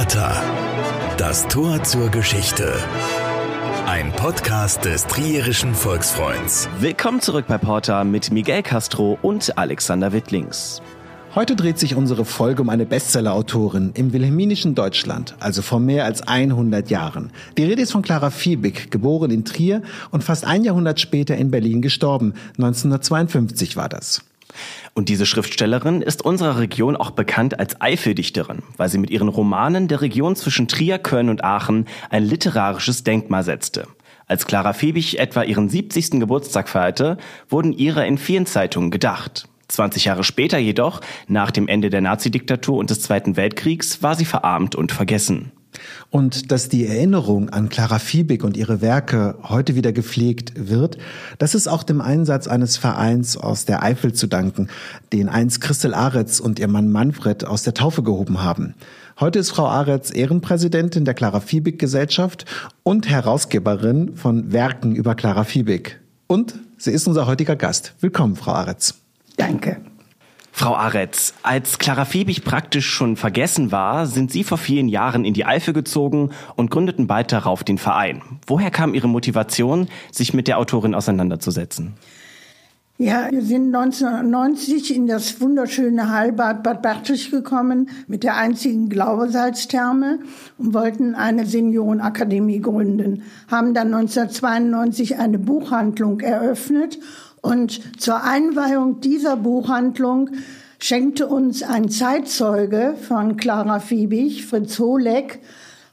Porta. Das Tor zur Geschichte. Ein Podcast des Trierischen Volksfreunds. Willkommen zurück bei Porta mit Miguel Castro und Alexander Wittlings. Heute dreht sich unsere Folge um eine Bestsellerautorin im wilhelminischen Deutschland, also vor mehr als 100 Jahren. Die Rede ist von Clara Fiebig, geboren in Trier und fast ein Jahrhundert später in Berlin gestorben. 1952 war das. Und diese Schriftstellerin ist unserer Region auch bekannt als Eifeldichterin, weil sie mit ihren Romanen der Region zwischen Trier, Köln und Aachen ein literarisches Denkmal setzte. Als Clara Fiebig etwa ihren 70. Geburtstag feierte, wurden ihre in vielen Zeitungen gedacht. 20 Jahre später jedoch, nach dem Ende der Nazidiktatur und des Zweiten Weltkriegs, war sie verarmt und vergessen. Und dass die Erinnerung an Clara Fiebig und ihre Werke heute wieder gepflegt wird, das ist auch dem Einsatz eines Vereins aus der Eifel zu danken, den einst Christel Aretz und ihr Mann Manfred aus der Taufe gehoben haben. Heute ist Frau Aretz Ehrenpräsidentin der Clara Fiebig Gesellschaft und Herausgeberin von Werken über Clara Fiebig. Und sie ist unser heutiger Gast. Willkommen, Frau Aretz. Danke. Frau Aretz, als Clara Fiebig praktisch schon vergessen war, sind Sie vor vielen Jahren in die Eifel gezogen und gründeten bald darauf den Verein. Woher kam Ihre Motivation, sich mit der Autorin auseinanderzusetzen? Ja, wir sind 1990 in das wunderschöne Heilbad Bad Bertich gekommen mit der einzigen Glaubesalztherme und wollten eine Seniorenakademie gründen. Haben dann 1992 eine Buchhandlung eröffnet und zur Einweihung dieser Buchhandlung schenkte uns ein Zeitzeuge von Clara Fiebig, Fritz Holeck,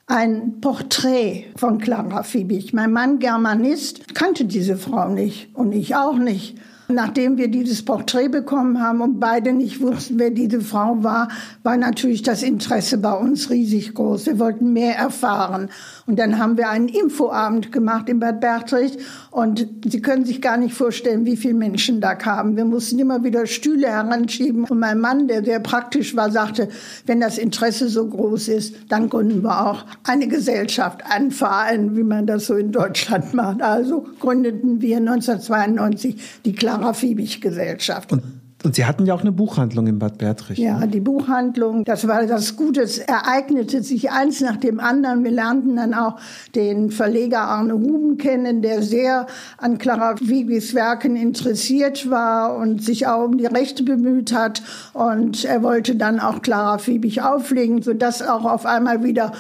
ein Porträt von Clara Fiebig. Mein Mann, Germanist, kannte diese Frau nicht und ich auch nicht. Nachdem wir dieses Porträt bekommen haben und beide nicht wussten, wer diese Frau war, war natürlich das Interesse bei uns riesig groß. Wir wollten mehr erfahren. Und dann haben wir einen Infoabend gemacht in Bad Bertrich. Und Sie können sich gar nicht vorstellen, wie viele Menschen da kamen. Wir mussten immer wieder Stühle heranschieben. Und mein Mann, der sehr praktisch war, sagte, wenn das Interesse so groß ist, dann gründen wir auch eine Gesellschaft, einen Verein, wie man das so in Deutschland macht. Also gründeten wir 1992 die Clara Fiebig Gesellschaft. Und und Sie hatten ja auch eine Buchhandlung in Bad Bertrich. Ja, ne? die Buchhandlung, das war das Gute. Es ereignete sich eins nach dem anderen. Wir lernten dann auch den Verleger Arne Huben kennen, der sehr an Clara Wiebigs Werken interessiert war und sich auch um die Rechte bemüht hat. Und er wollte dann auch Clara Fiebig auflegen, sodass auch auf einmal wieder,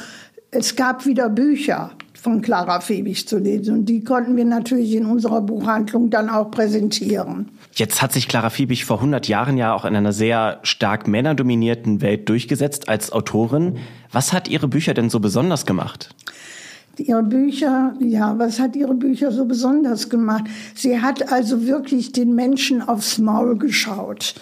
es gab wieder Bücher von Clara Fiebig zu lesen. Und die konnten wir natürlich in unserer Buchhandlung dann auch präsentieren. Jetzt hat sich Clara Fiebig vor 100 Jahren ja auch in einer sehr stark männerdominierten Welt durchgesetzt als Autorin. Was hat ihre Bücher denn so besonders gemacht? Ihre Bücher, ja, was hat ihre Bücher so besonders gemacht? Sie hat also wirklich den Menschen aufs Maul geschaut.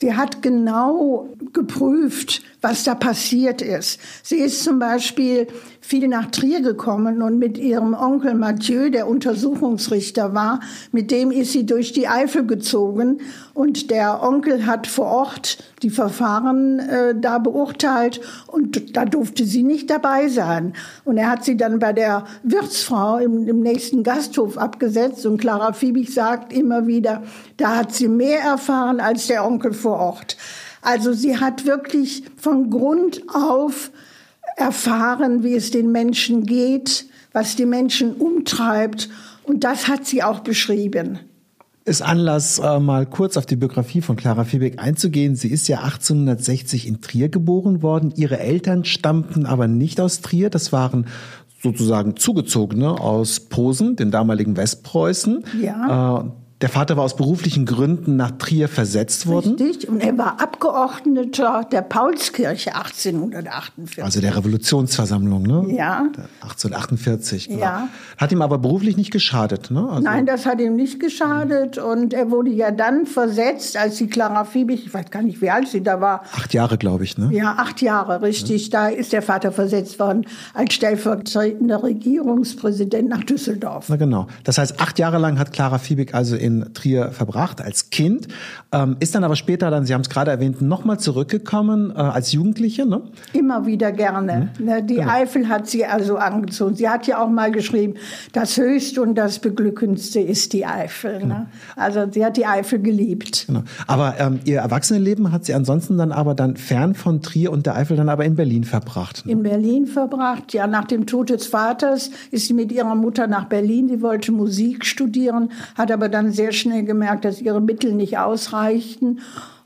Sie hat genau geprüft, was da passiert ist. Sie ist zum Beispiel viel nach Trier gekommen und mit ihrem Onkel Mathieu, der Untersuchungsrichter war, mit dem ist sie durch die Eifel gezogen und der Onkel hat vor Ort die Verfahren äh, da beurteilt und da durfte sie nicht dabei sein. Und er hat sie dann bei der Wirtsfrau im, im nächsten Gasthof abgesetzt und Clara Fiebig sagt immer wieder, da hat sie mehr erfahren als der Onkel vor Ort. Also sie hat wirklich von Grund auf erfahren, wie es den Menschen geht, was die Menschen umtreibt. Und das hat sie auch beschrieben. Ist Anlass, äh, mal kurz auf die Biografie von Clara Fiebeck einzugehen. Sie ist ja 1860 in Trier geboren worden. Ihre Eltern stammten aber nicht aus Trier. Das waren sozusagen Zugezogene aus Posen, dem damaligen Westpreußen. Ja. Äh, der Vater war aus beruflichen Gründen nach Trier versetzt worden. Richtig, und er war Abgeordneter der Paulskirche 1848. Also der Revolutionsversammlung, ne? Ja. 1848, genau. Ja. Hat ihm aber beruflich nicht geschadet, ne? Also Nein, das hat ihm nicht geschadet. Und er wurde ja dann versetzt, als die Clara Fiebig, ich weiß gar nicht, wie alt sie da war. acht Jahre, glaube ich, ne? Ja, acht Jahre, richtig. Da ist der Vater versetzt worden als stellvertretender Regierungspräsident nach Düsseldorf. Na genau. Das heißt, acht Jahre lang hat Clara Fiebig also in in Trier verbracht als Kind, ähm, ist dann aber später dann, Sie haben es gerade erwähnt, nochmal zurückgekommen äh, als Jugendliche. Ne? Immer wieder gerne. Mhm. Die genau. Eifel hat sie also angezogen. Sie hat ja auch mal geschrieben, das Höchste und das Beglückendste ist die Eifel. Genau. Ne? Also sie hat die Eifel geliebt. Genau. Aber ähm, ihr Erwachsenenleben hat sie ansonsten dann aber dann fern von Trier und der Eifel dann aber in Berlin verbracht. Ne? In Berlin verbracht, ja. Nach dem Tod des Vaters ist sie mit ihrer Mutter nach Berlin. Sie wollte Musik studieren, hat aber dann sehr schnell gemerkt, dass ihre Mittel nicht ausreichten.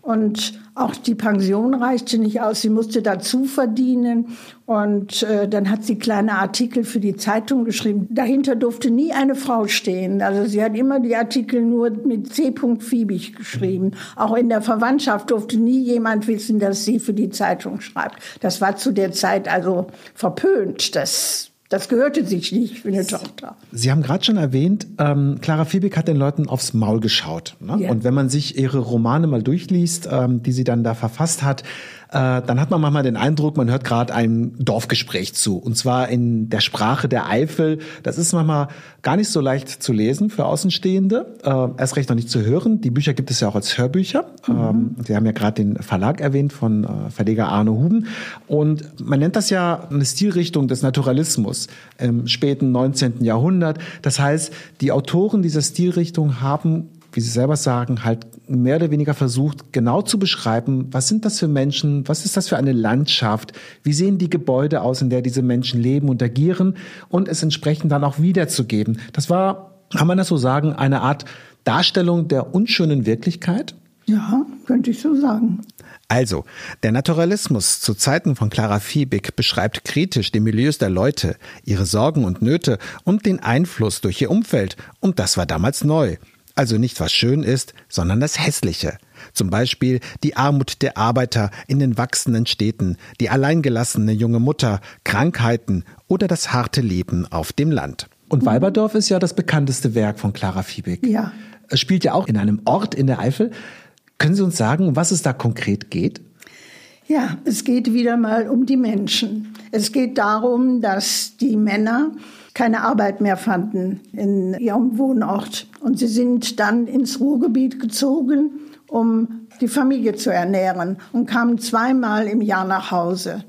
Und auch die Pension reichte nicht aus. Sie musste dazu verdienen. Und äh, dann hat sie kleine Artikel für die Zeitung geschrieben. Dahinter durfte nie eine Frau stehen. Also sie hat immer die Artikel nur mit C. Fiebig geschrieben. Auch in der Verwandtschaft durfte nie jemand wissen, dass sie für die Zeitung schreibt. Das war zu der Zeit also verpönt. Das das gehörte sich nicht für eine Tochter. Sie haben gerade schon erwähnt, ähm, Clara Fiebig hat den Leuten aufs Maul geschaut. Ne? Ja. Und wenn man sich ihre Romane mal durchliest, ähm, die sie dann da verfasst hat, äh, dann hat man manchmal den Eindruck, man hört gerade ein Dorfgespräch zu. Und zwar in der Sprache der Eifel. Das ist manchmal gar nicht so leicht zu lesen für Außenstehende, äh, erst recht noch nicht zu hören. Die Bücher gibt es ja auch als Hörbücher. Mhm. Ähm, Sie haben ja gerade den Verlag erwähnt von äh, Verleger Arne Huben. Und man nennt das ja eine Stilrichtung des Naturalismus im späten 19. Jahrhundert. Das heißt, die Autoren dieser Stilrichtung haben wie Sie selber sagen, halt mehr oder weniger versucht, genau zu beschreiben, was sind das für Menschen, was ist das für eine Landschaft, wie sehen die Gebäude aus, in der diese Menschen leben und agieren und es entsprechend dann auch wiederzugeben. Das war, kann man das so sagen, eine Art Darstellung der unschönen Wirklichkeit? Ja, könnte ich so sagen. Also, der Naturalismus zu Zeiten von Clara Fiebig beschreibt kritisch die Milieus der Leute, ihre Sorgen und Nöte und den Einfluss durch ihr Umfeld. Und das war damals neu. Also nicht was schön ist, sondern das Hässliche. Zum Beispiel die Armut der Arbeiter in den wachsenden Städten, die alleingelassene junge Mutter, Krankheiten oder das harte Leben auf dem Land. Und Weiberdorf ist ja das bekannteste Werk von Clara Fiebig. Ja. Es spielt ja auch in einem Ort in der Eifel. Können Sie uns sagen, was es da konkret geht? Ja, es geht wieder mal um die Menschen. Es geht darum, dass die Männer keine Arbeit mehr fanden in ihrem Wohnort. Und sie sind dann ins Ruhrgebiet gezogen, um die Familie zu ernähren und kamen zweimal im Jahr nach Hause.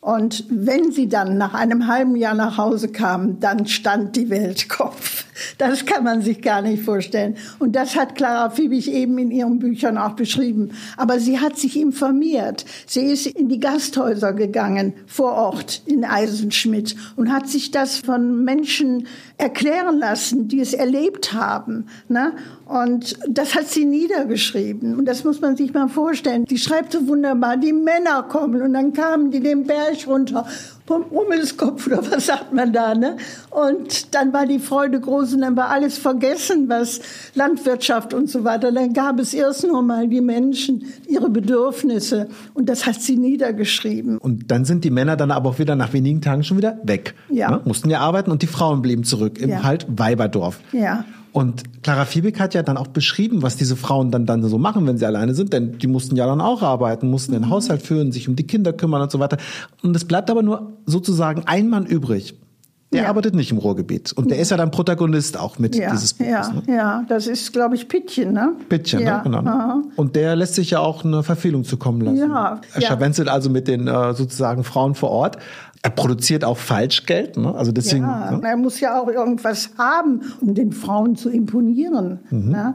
Und wenn sie dann nach einem halben Jahr nach Hause kamen, dann stand die Welt Kopf. Das kann man sich gar nicht vorstellen. Und das hat Clara Fiebig eben in ihren Büchern auch beschrieben. Aber sie hat sich informiert. Sie ist in die Gasthäuser gegangen, vor Ort in Eisenschmidt, und hat sich das von Menschen erklären lassen, die es erlebt haben. Ne? Und das hat sie niedergeschrieben. Und das muss man sich mal vorstellen. Die schreibt so wunderbar, die Männer kommen. Und dann kamen die den Berg runter vom Rummelskopf oder was sagt man da, ne? Und dann war die Freude groß und dann war alles vergessen, was Landwirtschaft und so weiter. Dann gab es erst nur mal die Menschen, ihre Bedürfnisse und das hat sie niedergeschrieben. Und dann sind die Männer dann aber auch wieder nach wenigen Tagen schon wieder weg. Ja. Ne? Mussten ja arbeiten und die Frauen blieben zurück im ja. halt Weiberdorf. Ja. Und Clara Fiebig hat ja dann auch beschrieben, was diese Frauen dann, dann so machen, wenn sie alleine sind, denn die mussten ja dann auch arbeiten, mussten den mhm. Haushalt führen, sich um die Kinder kümmern und so weiter. Und es bleibt aber nur sozusagen ein Mann übrig. Der ja. arbeitet nicht im Ruhrgebiet. Und der ist ja dann Protagonist auch mit ja, dieses Buches. Ja, ne? ja, das ist, glaube ich, Pittchen, ne? Pittchen, ja, ne? genau. Aha. Und der lässt sich ja auch eine Verfehlung zukommen lassen. Ja, er scharwenzelt also mit den äh, sozusagen Frauen vor Ort. Er produziert auch Falschgeld, ne? Also deswegen. Ja, ne? er muss ja auch irgendwas haben, um den Frauen zu imponieren. Mhm. Ne?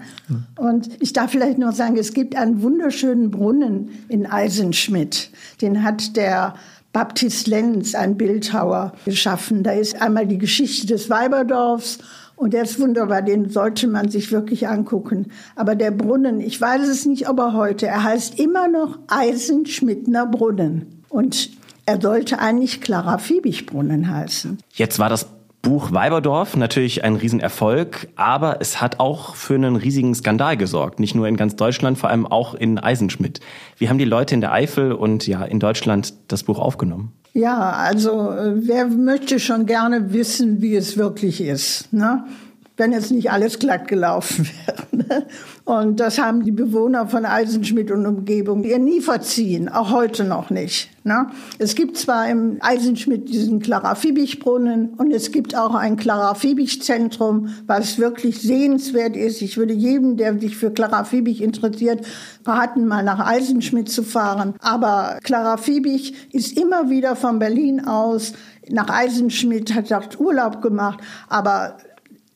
Und ich darf vielleicht noch sagen, es gibt einen wunderschönen Brunnen in Eisenschmidt. Den hat der Baptist Lenz, ein Bildhauer, geschaffen. Da ist einmal die Geschichte des Weiberdorfs und der ist wunderbar, den sollte man sich wirklich angucken. Aber der Brunnen, ich weiß es nicht, ob er heute, er heißt immer noch Eisenschmidtner Brunnen. Und er sollte eigentlich Clara Fiebigbrunnen heißen. Jetzt war das Buch Weiberdorf natürlich ein Riesenerfolg, aber es hat auch für einen riesigen Skandal gesorgt. Nicht nur in ganz Deutschland, vor allem auch in Eisenschmidt. Wie haben die Leute in der Eifel und ja in Deutschland das Buch aufgenommen? Ja, also äh, wer möchte schon gerne wissen, wie es wirklich ist. Ne? Wenn jetzt nicht alles glatt gelaufen wäre. Und das haben die Bewohner von Eisenschmidt und Umgebung ihr nie verziehen, auch heute noch nicht. Ne? Es gibt zwar im Eisenschmidt diesen Clara-Fiebig-Brunnen und es gibt auch ein Clara-Fiebig-Zentrum, was wirklich sehenswert ist. Ich würde jedem, der sich für Clara-Fiebig interessiert, raten, mal nach Eisenschmidt zu fahren. Aber Clara-Fiebig ist immer wieder von Berlin aus nach Eisenschmidt, hat dort Urlaub gemacht, aber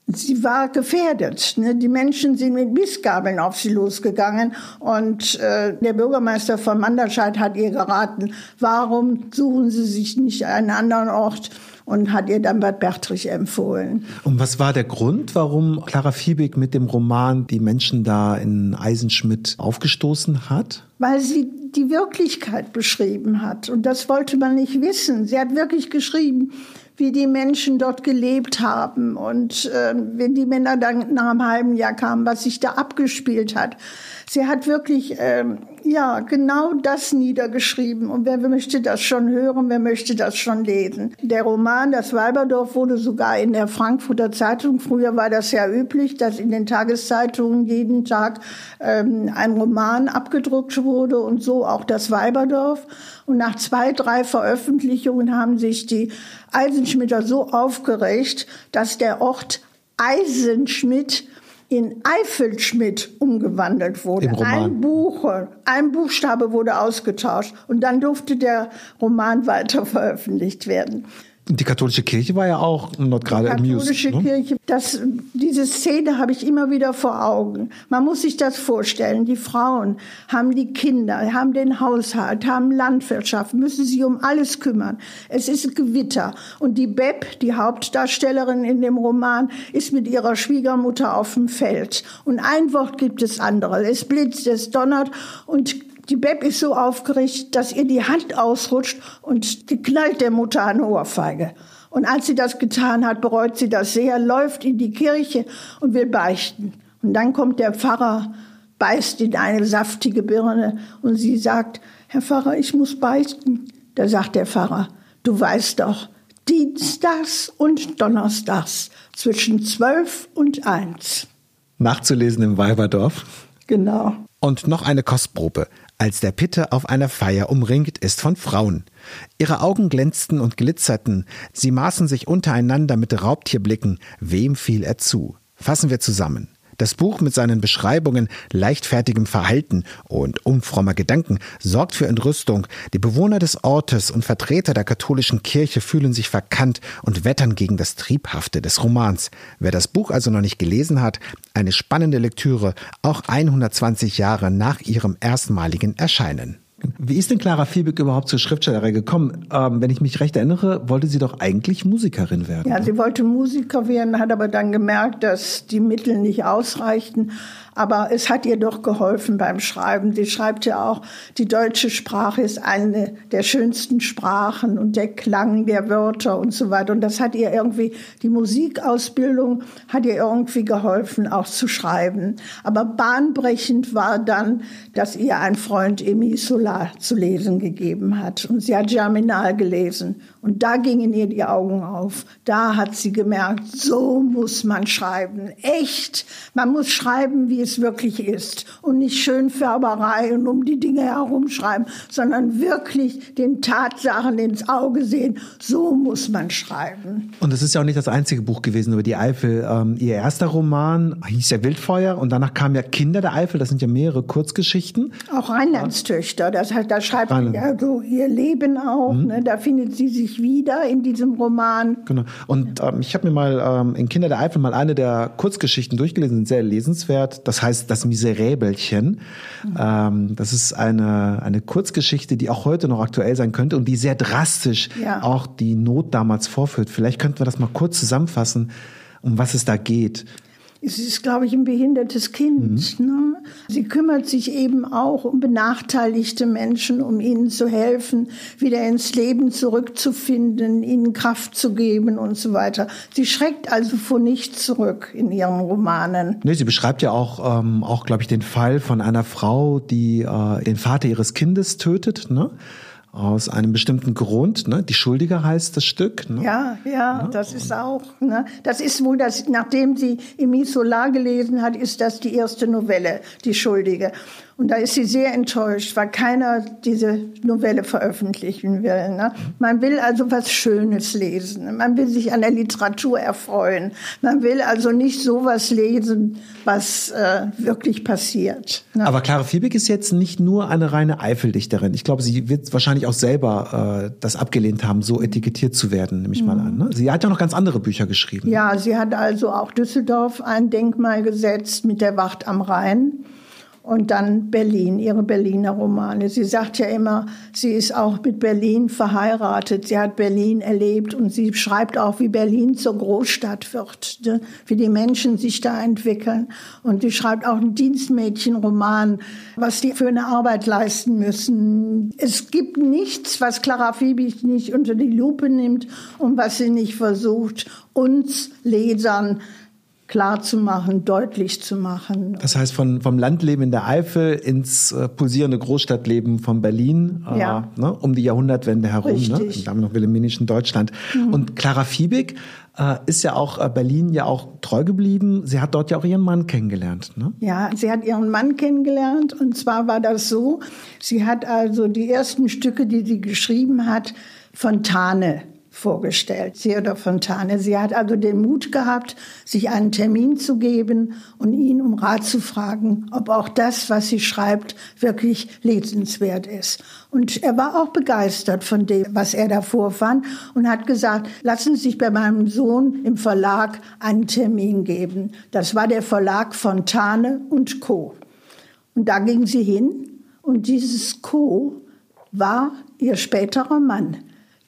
sie war gefährdet. Ne? Die Menschen sind mit Missgabeln auf sie losgegangen und äh, der Bürgermeister von Manderscheid hat ihr geraten, warum suchen Sie sich nicht einen anderen Ort? und hat ihr dann Bad Bertrich empfohlen. Und was war der Grund, warum Clara Fiebig mit dem Roman die Menschen da in Eisenschmidt aufgestoßen hat? Weil sie die Wirklichkeit beschrieben hat. Und das wollte man nicht wissen. Sie hat wirklich geschrieben, wie die Menschen dort gelebt haben. Und äh, wenn die Männer dann nach einem halben Jahr kamen, was sich da abgespielt hat. Sie hat wirklich, ähm, ja, genau das niedergeschrieben. Und wer möchte das schon hören, wer möchte das schon lesen? Der Roman Das Weiberdorf wurde sogar in der Frankfurter Zeitung, früher war das ja üblich, dass in den Tageszeitungen jeden Tag ähm, ein Roman abgedruckt wurde und so auch das Weiberdorf. Und nach zwei, drei Veröffentlichungen haben sich die Eisenschmitter so aufgeregt, dass der Ort Eisenschmidt in Eifelschmidt umgewandelt wurde. Ein Buch, ein Buchstabe wurde ausgetauscht und dann durfte der Roman weiter veröffentlicht werden. Die katholische Kirche war ja auch dort gerade im News. Die katholische ne? Kirche, das, diese Szene habe ich immer wieder vor Augen. Man muss sich das vorstellen. Die Frauen haben die Kinder, haben den Haushalt, haben Landwirtschaft, müssen sich um alles kümmern. Es ist Gewitter. Und die Beb, die Hauptdarstellerin in dem Roman, ist mit ihrer Schwiegermutter auf dem Feld. Und ein Wort gibt es andere. Es blitzt, es donnert und die Beb ist so aufgeregt, dass ihr die Hand ausrutscht und die knallt der Mutter eine Ohrfeige. Und als sie das getan hat, bereut sie das sehr, läuft in die Kirche und will beichten. Und dann kommt der Pfarrer, beißt in eine saftige Birne und sie sagt, Herr Pfarrer, ich muss beichten. Da sagt der Pfarrer, du weißt doch, Dienstags und Donnerstags zwischen zwölf und eins. Nachzulesen im Weiberdorf. Genau. Und noch eine Kostprobe als der Pitte auf einer Feier umringt ist von Frauen. Ihre Augen glänzten und glitzerten, sie maßen sich untereinander mit Raubtierblicken, wem fiel er zu? Fassen wir zusammen. Das Buch mit seinen Beschreibungen leichtfertigem Verhalten und unfrommer Gedanken sorgt für Entrüstung. Die Bewohner des Ortes und Vertreter der katholischen Kirche fühlen sich verkannt und wettern gegen das Triebhafte des Romans. Wer das Buch also noch nicht gelesen hat, eine spannende Lektüre, auch 120 Jahre nach ihrem erstmaligen Erscheinen. Wie ist denn Clara Fiebig überhaupt zur Schriftstellerei gekommen? Ähm, wenn ich mich recht erinnere, wollte sie doch eigentlich Musikerin werden. Ja, sie wollte Musiker werden, hat aber dann gemerkt, dass die Mittel nicht ausreichten, aber es hat ihr doch geholfen beim Schreiben. Sie schreibt ja auch, die deutsche Sprache ist eine der schönsten Sprachen und der Klang der Wörter und so weiter. Und das hat ihr irgendwie, die Musikausbildung hat ihr irgendwie geholfen, auch zu schreiben. Aber bahnbrechend war dann, dass ihr ein Freund Emi Solar zu lesen gegeben hat. Und sie hat Germinal gelesen. Und da gingen ihr die Augen auf. Da hat sie gemerkt, so muss man schreiben. Echt. Man muss schreiben, wie es wirklich ist und nicht Schönfärberei und um die Dinge herumschreiben, sondern wirklich den Tatsachen ins Auge sehen. So muss man schreiben. Und es ist ja auch nicht das einzige Buch gewesen über die Eifel. Ähm, ihr erster Roman hieß ja Wildfeuer und danach kam ja Kinder der Eifel. Das sind ja mehrere Kurzgeschichten. Auch Rheinlandstöchter. Das heißt, da schreibt sie ja so ihr Leben auch. Mhm. Ne? Da findet sie sich wieder in diesem Roman. Genau. Und ähm, ich habe mir mal ähm, in Kinder der Eifel mal eine der Kurzgeschichten durchgelesen, sehr lesenswert. Das das heißt Das Miseräbelchen. Mhm. Ähm, das ist eine, eine Kurzgeschichte, die auch heute noch aktuell sein könnte und die sehr drastisch ja. auch die Not damals vorführt. Vielleicht könnten wir das mal kurz zusammenfassen, um was es da geht. Es ist, glaube ich, ein behindertes Kind. Mhm. Ne? Sie kümmert sich eben auch um benachteiligte Menschen, um ihnen zu helfen, wieder ins Leben zurückzufinden, ihnen Kraft zu geben und so weiter. Sie schreckt also vor nichts zurück in ihren Romanen. Nee, sie beschreibt ja auch, ähm, auch glaube ich, den Fall von einer Frau, die äh, den Vater ihres Kindes tötet. Ne? Aus einem bestimmten Grund. Ne? Die Schuldige heißt das Stück. Ne? Ja, ja, ja, das ist auch. Ne? Das ist wohl das, nachdem sie Emile Solar gelesen hat, ist das die erste Novelle, Die Schuldige. Und da ist sie sehr enttäuscht, weil keiner diese Novelle veröffentlichen will. Ne? Man will also was Schönes lesen. Man will sich an der Literatur erfreuen. Man will also nicht sowas lesen, was äh, wirklich passiert. Ne? Aber Clara Fiebig ist jetzt nicht nur eine reine Eifeldichterin. Ich glaube, sie wird wahrscheinlich auch selber äh, das abgelehnt haben, so etikettiert zu werden, nehme ich mhm. mal an. Ne? Sie hat ja noch ganz andere Bücher geschrieben. Ja, sie hat also auch Düsseldorf ein Denkmal gesetzt mit der Wacht am Rhein und dann Berlin, ihre Berliner Romane. Sie sagt ja immer, sie ist auch mit Berlin verheiratet. Sie hat Berlin erlebt und sie schreibt auch, wie Berlin zur Großstadt wird, ne? wie die Menschen sich da entwickeln. Und sie schreibt auch einen Dienstmädchenroman, was die für eine Arbeit leisten müssen. Es gibt nichts, was Clara Fiebig nicht unter die Lupe nimmt und was sie nicht versucht, uns Lesern klar zu machen, deutlich zu machen. Das heißt, von, vom Landleben in der Eifel ins äh, pulsierende Großstadtleben von Berlin, äh, ja. ne, um die Jahrhundertwende herum, ne, Richtig. ne, damit noch wilhelminischen Deutschland. Mhm. Und Clara Fiebig äh, ist ja auch äh, Berlin ja auch treu geblieben. Sie hat dort ja auch ihren Mann kennengelernt. Ne? Ja, sie hat ihren Mann kennengelernt und zwar war das so, sie hat also die ersten Stücke, die sie geschrieben hat, Fontane vorgestellt, Theodor Fontane. Sie hat also den Mut gehabt, sich einen Termin zu geben und ihn um Rat zu fragen, ob auch das, was sie schreibt, wirklich lesenswert ist. Und er war auch begeistert von dem, was er da vorfand und hat gesagt, lassen Sie sich bei meinem Sohn im Verlag einen Termin geben. Das war der Verlag Fontane und Co. Und da ging sie hin und dieses Co war ihr späterer Mann.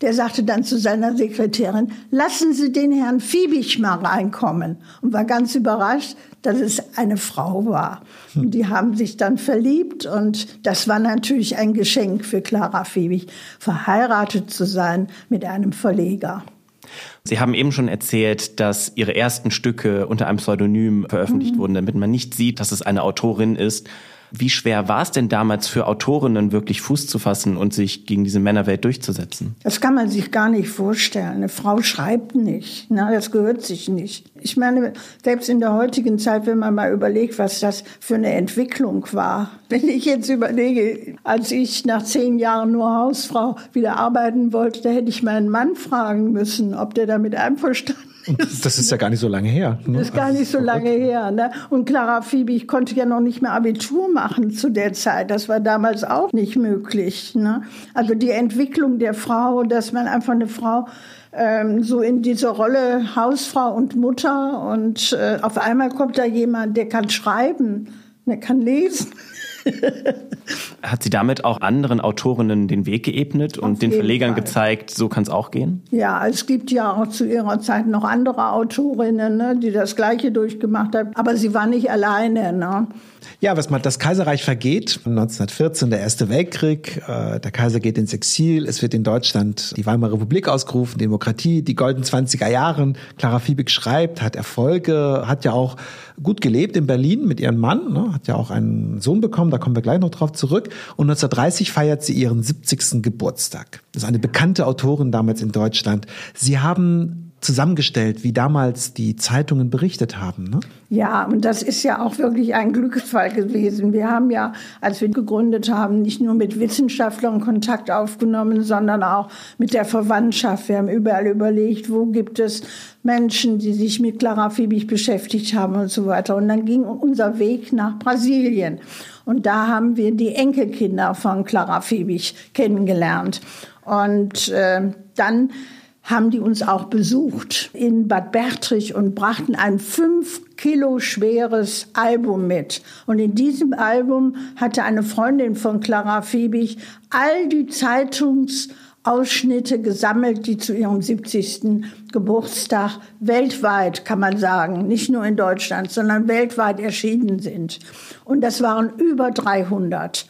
Der sagte dann zu seiner Sekretärin, lassen Sie den Herrn Fiebig mal reinkommen. Und war ganz überrascht, dass es eine Frau war. Und die haben sich dann verliebt und das war natürlich ein Geschenk für Clara Fiebig, verheiratet zu sein mit einem Verleger. Sie haben eben schon erzählt, dass Ihre ersten Stücke unter einem Pseudonym veröffentlicht mhm. wurden, damit man nicht sieht, dass es eine Autorin ist. Wie schwer war es denn damals für Autorinnen wirklich Fuß zu fassen und sich gegen diese Männerwelt durchzusetzen? Das kann man sich gar nicht vorstellen. Eine Frau schreibt nicht. Na, das gehört sich nicht. Ich meine, selbst in der heutigen Zeit, wenn man mal überlegt, was das für eine Entwicklung war. Wenn ich jetzt überlege, als ich nach zehn Jahren nur Hausfrau wieder arbeiten wollte, da hätte ich meinen Mann fragen müssen, ob der damit einverstanden und das ist ja gar nicht so lange her. Ne? Das ist gar nicht so lange her. Ne? Und Clara Fiebig konnte ja noch nicht mehr Abitur machen zu der Zeit. Das war damals auch nicht möglich. Ne? Also die Entwicklung der Frau, dass man einfach eine Frau ähm, so in diese Rolle Hausfrau und Mutter und äh, auf einmal kommt da jemand, der kann schreiben, der kann lesen. Hat sie damit auch anderen Autorinnen den Weg geebnet und Auf den Verlegern Fall. gezeigt, so kann es auch gehen? Ja, es gibt ja auch zu ihrer Zeit noch andere Autorinnen, ne, die das Gleiche durchgemacht haben. Aber sie war nicht alleine. Ne? Ja, was man, das Kaiserreich vergeht, 1914 der Erste Weltkrieg, äh, der Kaiser geht ins Exil, es wird in Deutschland die Weimarer Republik ausgerufen, Demokratie, die goldenen 20er Jahren. Clara Fiebig schreibt, hat Erfolge, hat ja auch gut gelebt in Berlin mit ihrem Mann, ne, hat ja auch einen Sohn bekommen, da kommen wir gleich noch drauf zurück. Und 1930 feiert sie ihren 70. Geburtstag. Das ist eine bekannte Autorin damals in Deutschland. Sie haben zusammengestellt, wie damals die Zeitungen berichtet haben. Ne? Ja, und das ist ja auch wirklich ein Glücksfall gewesen. Wir haben ja, als wir gegründet haben, nicht nur mit Wissenschaftlern Kontakt aufgenommen, sondern auch mit der Verwandtschaft. Wir haben überall überlegt, wo gibt es Menschen, die sich mit Clara Fiebig beschäftigt haben und so weiter. Und dann ging unser Weg nach Brasilien. Und da haben wir die Enkelkinder von Clara Fiebig kennengelernt. Und äh, dann haben die uns auch besucht in Bad Bertrich und brachten ein fünf Kilo schweres Album mit. Und in diesem Album hatte eine Freundin von Clara Fiebig all die Zeitungsausschnitte gesammelt, die zu ihrem 70. Geburtstag weltweit, kann man sagen, nicht nur in Deutschland, sondern weltweit erschienen sind. Und das waren über 300.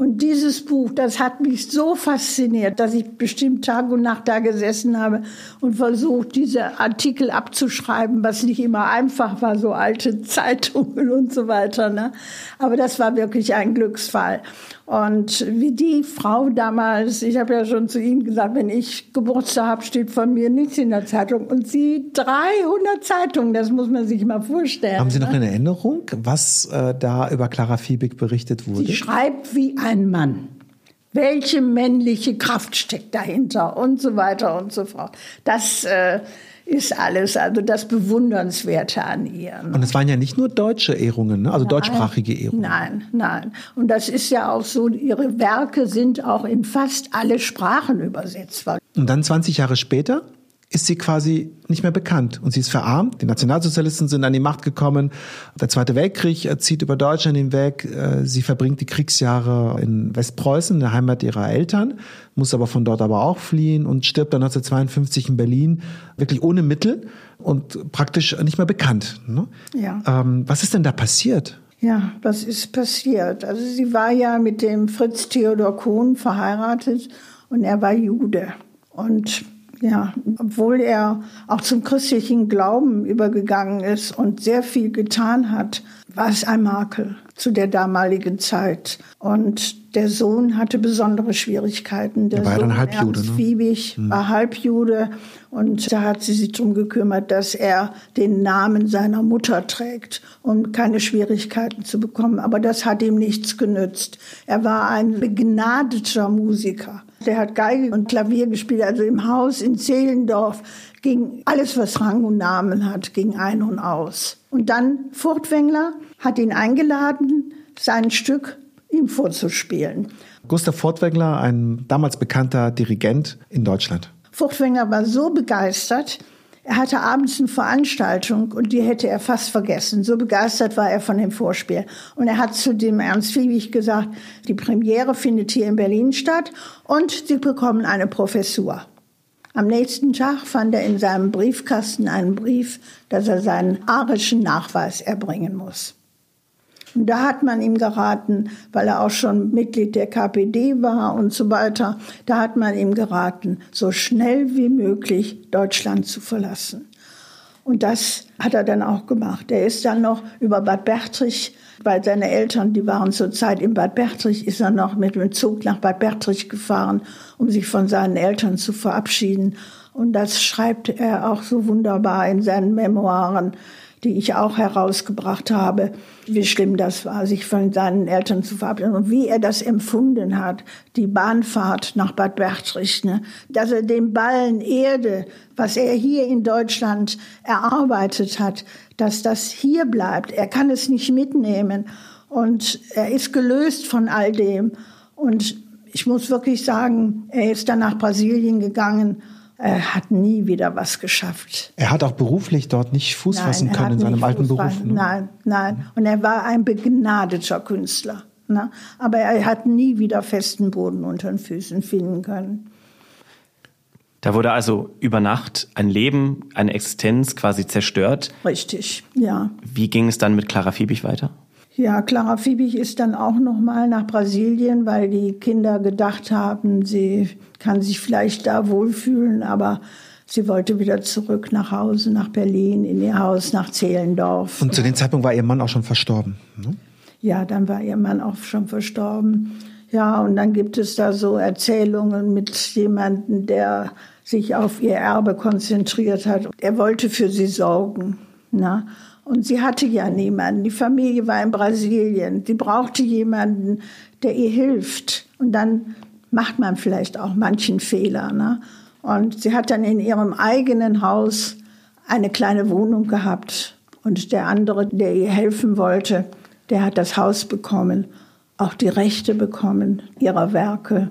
Und dieses Buch, das hat mich so fasziniert, dass ich bestimmt Tag und Nacht da gesessen habe und versucht, diese Artikel abzuschreiben, was nicht immer einfach war, so alte Zeitungen und so weiter. Ne? Aber das war wirklich ein Glücksfall. Und wie die Frau damals, ich habe ja schon zu Ihnen gesagt, wenn ich Geburtstag habe, steht von mir nichts in der Zeitung. Und sie 300 Zeitungen, das muss man sich mal vorstellen. Haben Sie noch ne? eine Erinnerung, was äh, da über Clara Fiebig berichtet wurde? Sie schreibt wie ein Mann. Welche männliche Kraft steckt dahinter und so weiter und so fort. Das äh, ist alles, also das Bewundernswerte an ihr. Ne? Und es waren ja nicht nur deutsche Ehrungen, ne? also nein, deutschsprachige Ehrungen. Nein, nein. Und das ist ja auch so, ihre Werke sind auch in fast alle Sprachen übersetzt worden. Und dann 20 Jahre später ist sie quasi nicht mehr bekannt und sie ist verarmt. Die Nationalsozialisten sind an die Macht gekommen. Der Zweite Weltkrieg zieht über Deutschland hinweg. Äh, sie verbringt die Kriegsjahre in Westpreußen, in der Heimat ihrer Eltern, muss aber von dort aber auch fliehen und stirbt dann 1952 in Berlin, wirklich ohne Mittel und praktisch nicht mehr bekannt. Ne? Ja. Ähm, was ist denn da passiert? Ja, was ist passiert? Also sie war ja mit dem Fritz Theodor Kohn verheiratet und er war Jude. Und ja, obwohl er auch zum christlichen Glauben übergegangen ist und sehr viel getan hat, war es ein Makel zu der damaligen Zeit. Und der Sohn hatte besondere Schwierigkeiten. Der, war Sohn, dann Halbjude, Ernst ne? Fiebig, hm. war Halbjude. Und da hat sie sich darum gekümmert, dass er den Namen seiner Mutter trägt, um keine Schwierigkeiten zu bekommen. Aber das hat ihm nichts genützt. Er war ein begnadeter Musiker. Der hat Geige und Klavier gespielt, also im Haus in Zehlendorf ging alles, was Rang und Namen hat, ging ein und aus. Und dann Furtwängler hat ihn eingeladen, sein Stück ihm vorzuspielen. Gustav Furtwängler, ein damals bekannter Dirigent in Deutschland. Furtwängler war so begeistert, er hatte abends eine Veranstaltung und die hätte er fast vergessen. So begeistert war er von dem Vorspiel. Und er hat zu dem Ernst Fiebig gesagt, die Premiere findet hier in Berlin statt und Sie bekommen eine Professur. Am nächsten Tag fand er in seinem Briefkasten einen Brief, dass er seinen arischen Nachweis erbringen muss. Und da hat man ihm geraten, weil er auch schon Mitglied der KPD war und so weiter, da hat man ihm geraten, so schnell wie möglich Deutschland zu verlassen. Und das hat er dann auch gemacht. Er ist dann noch über Bad Bertrich, weil seine Eltern, die waren zurzeit in Bad Bertrich, ist er noch mit dem Zug nach Bad Bertrich gefahren, um sich von seinen Eltern zu verabschieden. Und das schreibt er auch so wunderbar in seinen Memoiren die ich auch herausgebracht habe, wie schlimm das war, sich von seinen Eltern zu verabschieden und wie er das empfunden hat, die Bahnfahrt nach Bad Bertrich, ne? dass er den Ballen Erde, was er hier in Deutschland erarbeitet hat, dass das hier bleibt. Er kann es nicht mitnehmen und er ist gelöst von all dem und ich muss wirklich sagen, er ist dann nach Brasilien gegangen er hat nie wieder was geschafft. Er hat auch beruflich dort nicht Fuß nein, fassen können in seinem alten Beruf. Ne? Nein, nein. Und er war ein begnadeter Künstler. Ne? Aber er hat nie wieder festen Boden unter den Füßen finden können. Da wurde also über Nacht ein Leben, eine Existenz quasi zerstört. Richtig, ja. Wie ging es dann mit Clara Fiebig weiter? Ja, Clara Fiebig ist dann auch noch mal nach Brasilien, weil die Kinder gedacht haben, sie kann sich vielleicht da wohlfühlen, aber sie wollte wieder zurück nach Hause, nach Berlin, in ihr Haus, nach Zehlendorf. Und zu dem Zeitpunkt war ihr Mann auch schon verstorben? Ne? Ja, dann war ihr Mann auch schon verstorben. Ja, und dann gibt es da so Erzählungen mit jemandem, der sich auf ihr Erbe konzentriert hat. Er wollte für sie sorgen. Na? Und sie hatte ja niemanden. Die Familie war in Brasilien. Sie brauchte jemanden, der ihr hilft. Und dann macht man vielleicht auch manchen Fehler. Ne? Und sie hat dann in ihrem eigenen Haus eine kleine Wohnung gehabt. Und der andere, der ihr helfen wollte, der hat das Haus bekommen, auch die Rechte bekommen ihrer Werke.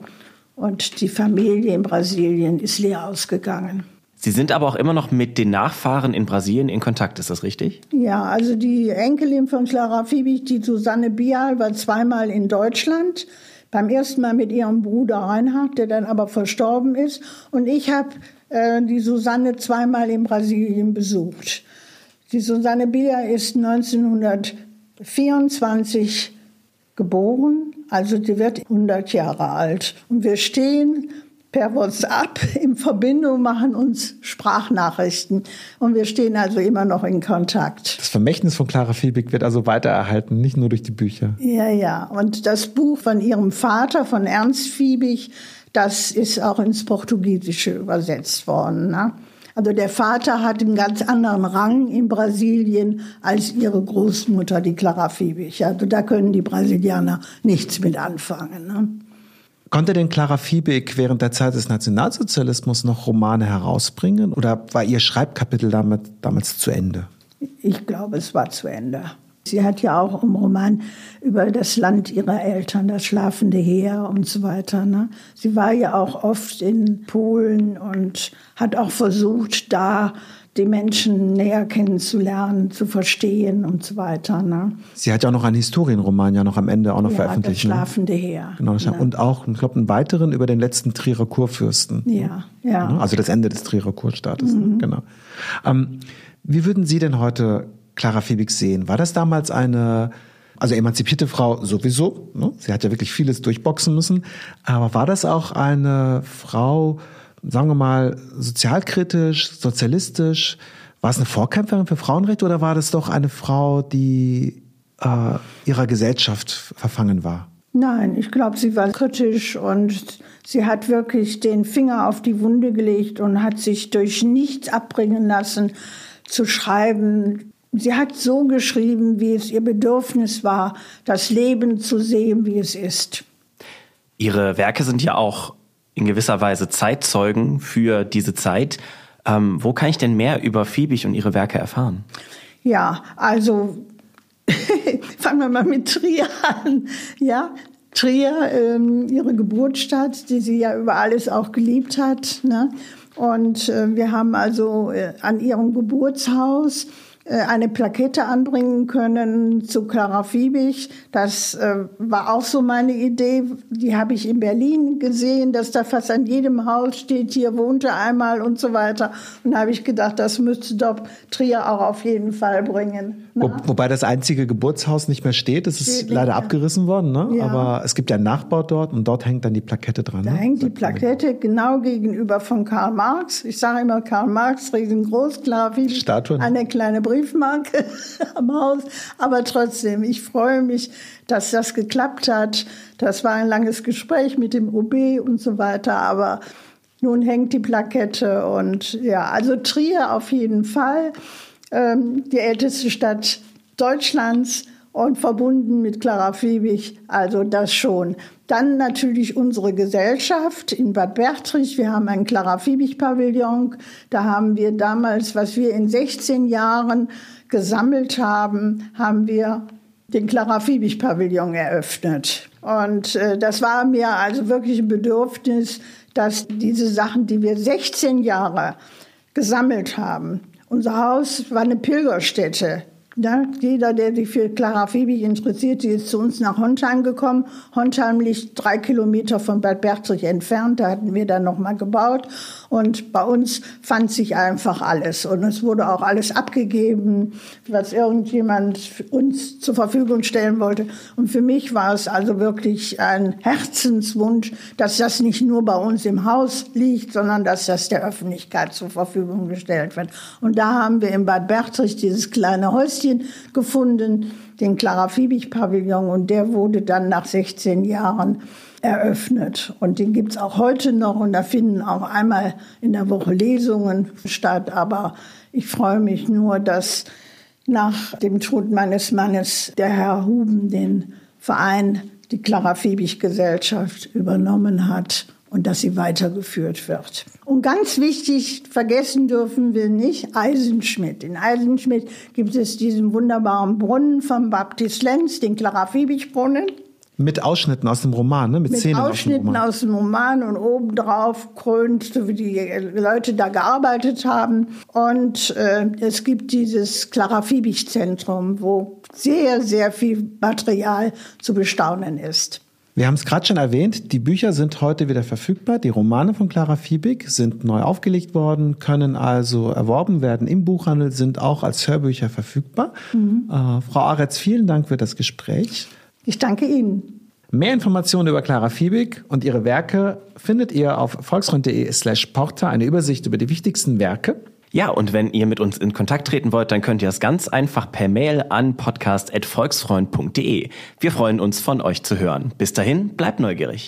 Und die Familie in Brasilien ist leer ausgegangen. Sie sind aber auch immer noch mit den Nachfahren in Brasilien in Kontakt, ist das richtig? Ja, also die Enkelin von Clara Fiebig, die Susanne Bial, war zweimal in Deutschland. Beim ersten Mal mit ihrem Bruder Reinhard, der dann aber verstorben ist. Und ich habe äh, die Susanne zweimal in Brasilien besucht. Die Susanne Bial ist 1924 geboren, Also die wird 100 Jahre alt. Und wir stehen per WhatsApp in Verbindung, machen uns Sprachnachrichten. Und wir stehen also immer noch in Kontakt. Das Vermächtnis von Clara Fiebig wird also weiter erhalten, nicht nur durch die Bücher. Ja, ja. Und das Buch von ihrem Vater, von Ernst Fiebig, das ist auch ins Portugiesische übersetzt worden. Ne? Also der Vater hat einen ganz anderen Rang in Brasilien als ihre Großmutter, die Clara Fiebig. Also da können die Brasilianer nichts mit anfangen. Ne? Konnte denn Clara Fiebig während der Zeit des Nationalsozialismus noch Romane herausbringen oder war ihr Schreibkapitel damit, damals zu Ende? Ich glaube, es war zu Ende. Sie hat ja auch im Roman über das Land ihrer Eltern, das schlafende Heer und so weiter. Ne? Sie war ja auch oft in Polen und hat auch versucht, da die Menschen näher kennenzulernen, zu verstehen und so weiter. Ne? Sie hat ja auch noch einen Historienroman ja noch am Ende auch noch ja, veröffentlicht. Das ne? schlafende ne? Heer. Genau, ja. und auch, ich glaube, einen weiteren über den letzten Trierer Kurfürsten. Ja, ja. Also das Ende des Trierer Kurstaates. Ne? Mhm. Ne? Genau. Ähm, wie würden Sie denn heute Clara Fiebig sehen? War das damals eine, also emanzipierte Frau sowieso, ne? sie hat ja wirklich vieles durchboxen müssen, aber war das auch eine Frau, sagen wir mal, sozialkritisch, sozialistisch? War es eine Vorkämpferin für Frauenrechte oder war das doch eine Frau, die äh, ihrer Gesellschaft verfangen war? Nein, ich glaube, sie war kritisch und sie hat wirklich den Finger auf die Wunde gelegt und hat sich durch nichts abbringen lassen, zu schreiben, Sie hat so geschrieben, wie es ihr Bedürfnis war, das Leben zu sehen, wie es ist. Ihre Werke sind ja auch in gewisser Weise Zeitzeugen für diese Zeit. Ähm, wo kann ich denn mehr über Fiebig und ihre Werke erfahren? Ja, also fangen wir mal mit Trier an. Ja, Trier, ähm, ihre Geburtsstadt, die sie ja über alles auch geliebt hat. Ne? Und äh, wir haben also äh, an ihrem Geburtshaus eine Plakette anbringen können zu Clara Fiebig. Das äh, war auch so meine Idee. Die habe ich in Berlin gesehen, dass da fast an jedem Haus steht, hier wohnte einmal und so weiter. Und da habe ich gedacht, das müsste doch Trier auch auf jeden Fall bringen. Wo, wobei das einzige Geburtshaus nicht mehr steht. Es ist steht leider abgerissen worden, ne? Ja. aber es gibt ja einen Nachbau dort und dort hängt dann die Plakette dran. Da ne? hängt die Plakette genau gegenüber von Karl Marx. Ich sage immer Karl Marx, riesengroß, klar, viel, Statuen. eine kleine Briefmarke am Haus. Aber trotzdem, ich freue mich, dass das geklappt hat. Das war ein langes Gespräch mit dem OB und so weiter, aber nun hängt die Plakette und ja, also Trier auf jeden Fall ähm, die älteste Stadt Deutschlands und verbunden mit Clara Fiebig, also das schon. Dann natürlich unsere Gesellschaft in Bad Bertrich. Wir haben ein Clara Fiebig-Pavillon. Da haben wir damals, was wir in 16 Jahren gesammelt haben, haben wir den Clara Fiebig-Pavillon eröffnet. Und äh, das war mir also wirklich ein Bedürfnis, dass diese Sachen, die wir 16 Jahre gesammelt haben, unser Haus war eine Pilgerstätte. Ja, jeder, der sich für Clara Fiebig interessiert, die ist zu uns nach Hontheim gekommen. Hontheim liegt drei Kilometer von Bad Bertrich entfernt. Da hatten wir dann nochmal gebaut. Und bei uns fand sich einfach alles. Und es wurde auch alles abgegeben, was irgendjemand uns zur Verfügung stellen wollte. Und für mich war es also wirklich ein Herzenswunsch, dass das nicht nur bei uns im Haus liegt, sondern dass das der Öffentlichkeit zur Verfügung gestellt wird. Und da haben wir in Bad Bertrich dieses kleine Häuschen gefunden, den Clara Fiebig Pavillon, und der wurde dann nach 16 Jahren eröffnet. Und den gibt es auch heute noch und da finden auch einmal in der Woche Lesungen statt. Aber ich freue mich nur, dass nach dem Tod meines Mannes der Herr Huben den Verein, die Clara Fiebig Gesellschaft übernommen hat und dass sie weitergeführt wird. Und ganz wichtig, vergessen dürfen wir nicht Eisenschmidt. In Eisenschmidt gibt es diesen wunderbaren Brunnen vom Baptist Lenz, den Clara Fiebig Brunnen. Mit Ausschnitten aus dem Roman, ne? Mit, Mit Szenen Ausschnitten aus dem, aus dem Roman und obendrauf krönt, so wie die Leute da gearbeitet haben. Und äh, es gibt dieses Clara Fiebig Zentrum, wo sehr, sehr viel Material zu bestaunen ist. Wir haben es gerade schon erwähnt, die Bücher sind heute wieder verfügbar. Die Romane von Clara Fiebig sind neu aufgelegt worden, können also erworben werden im Buchhandel, sind auch als Hörbücher verfügbar. Mhm. Äh, Frau Aretz, vielen Dank für das Gespräch. Ich danke Ihnen. Mehr Informationen über Clara Fiebig und ihre Werke findet ihr auf volksfreund.de slash porter, eine Übersicht über die wichtigsten Werke. Ja, und wenn ihr mit uns in Kontakt treten wollt, dann könnt ihr das ganz einfach per Mail an podcast.volksfreund.de. Wir freuen uns, von euch zu hören. Bis dahin, bleibt neugierig.